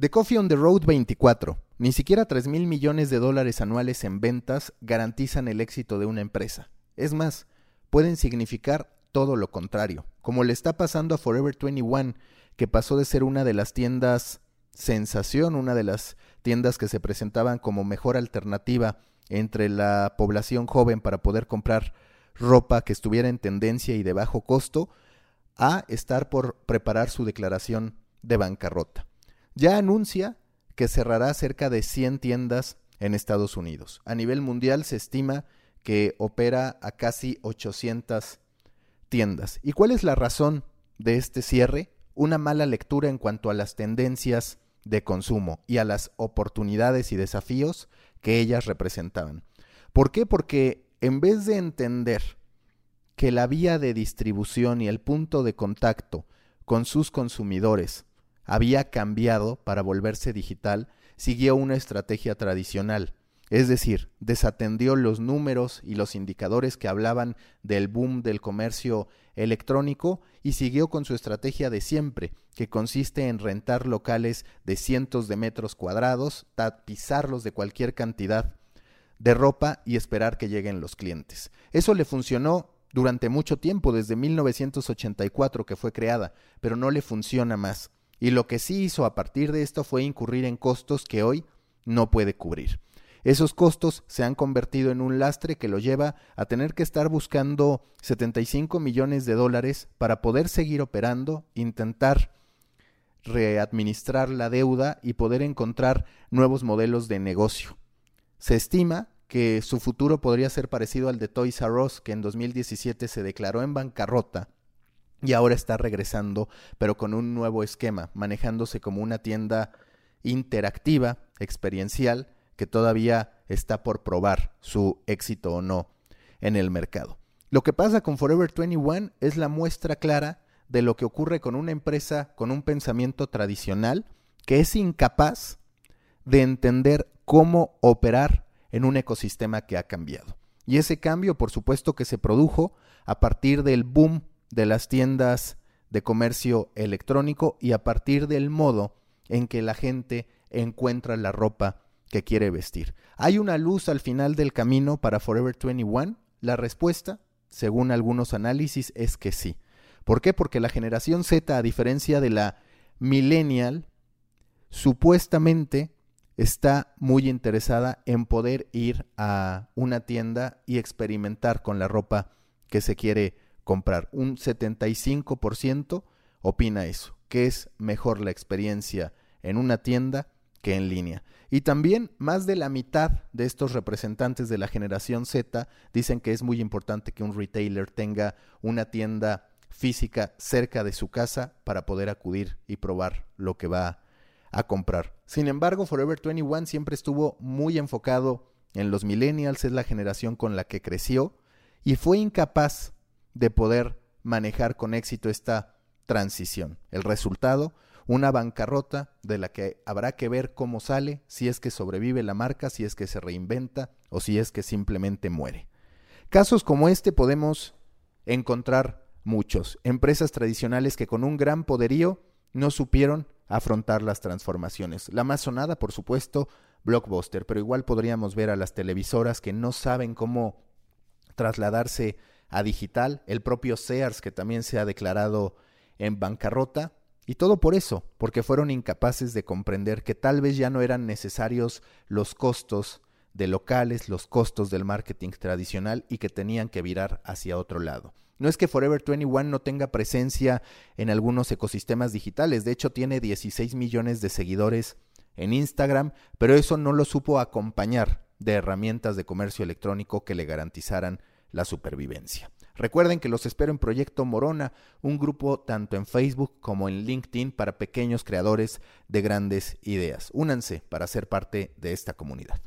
The Coffee on the Road 24. Ni siquiera 3 mil millones de dólares anuales en ventas garantizan el éxito de una empresa. Es más, pueden significar todo lo contrario, como le está pasando a Forever 21, que pasó de ser una de las tiendas sensación, una de las tiendas que se presentaban como mejor alternativa entre la población joven para poder comprar ropa que estuviera en tendencia y de bajo costo, a estar por preparar su declaración de bancarrota. Ya anuncia que cerrará cerca de 100 tiendas en Estados Unidos. A nivel mundial se estima que opera a casi 800 tiendas. ¿Y cuál es la razón de este cierre? Una mala lectura en cuanto a las tendencias de consumo y a las oportunidades y desafíos que ellas representaban. ¿Por qué? Porque en vez de entender que la vía de distribución y el punto de contacto con sus consumidores había cambiado para volverse digital, siguió una estrategia tradicional, es decir, desatendió los números y los indicadores que hablaban del boom del comercio electrónico y siguió con su estrategia de siempre, que consiste en rentar locales de cientos de metros cuadrados, tapizarlos de cualquier cantidad de ropa y esperar que lleguen los clientes. Eso le funcionó durante mucho tiempo, desde 1984 que fue creada, pero no le funciona más. Y lo que sí hizo a partir de esto fue incurrir en costos que hoy no puede cubrir. Esos costos se han convertido en un lastre que lo lleva a tener que estar buscando 75 millones de dólares para poder seguir operando, intentar readministrar la deuda y poder encontrar nuevos modelos de negocio. Se estima que su futuro podría ser parecido al de Toys R Us, que en 2017 se declaró en bancarrota y ahora está regresando, pero con un nuevo esquema, manejándose como una tienda interactiva, experiencial, que todavía está por probar su éxito o no en el mercado. Lo que pasa con Forever 21 es la muestra clara de lo que ocurre con una empresa con un pensamiento tradicional que es incapaz de entender cómo operar en un ecosistema que ha cambiado. Y ese cambio, por supuesto, que se produjo a partir del boom de las tiendas de comercio electrónico y a partir del modo en que la gente encuentra la ropa que quiere vestir. ¿Hay una luz al final del camino para Forever 21? La respuesta, según algunos análisis, es que sí. ¿Por qué? Porque la generación Z, a diferencia de la millennial, supuestamente está muy interesada en poder ir a una tienda y experimentar con la ropa que se quiere comprar. Un 75% opina eso, que es mejor la experiencia en una tienda que en línea. Y también más de la mitad de estos representantes de la generación Z dicen que es muy importante que un retailer tenga una tienda física cerca de su casa para poder acudir y probar lo que va a comprar. Sin embargo, Forever 21 siempre estuvo muy enfocado en los millennials, es la generación con la que creció y fue incapaz de poder manejar con éxito esta transición. El resultado, una bancarrota de la que habrá que ver cómo sale, si es que sobrevive la marca, si es que se reinventa o si es que simplemente muere. Casos como este podemos encontrar muchos. Empresas tradicionales que con un gran poderío no supieron afrontar las transformaciones. La más sonada, por supuesto, Blockbuster, pero igual podríamos ver a las televisoras que no saben cómo trasladarse a digital, el propio Sears que también se ha declarado en bancarrota, y todo por eso, porque fueron incapaces de comprender que tal vez ya no eran necesarios los costos de locales, los costos del marketing tradicional y que tenían que virar hacia otro lado. No es que Forever 21 no tenga presencia en algunos ecosistemas digitales, de hecho tiene 16 millones de seguidores en Instagram, pero eso no lo supo acompañar de herramientas de comercio electrónico que le garantizaran la supervivencia. Recuerden que los espero en Proyecto Morona, un grupo tanto en Facebook como en LinkedIn para pequeños creadores de grandes ideas. Únanse para ser parte de esta comunidad.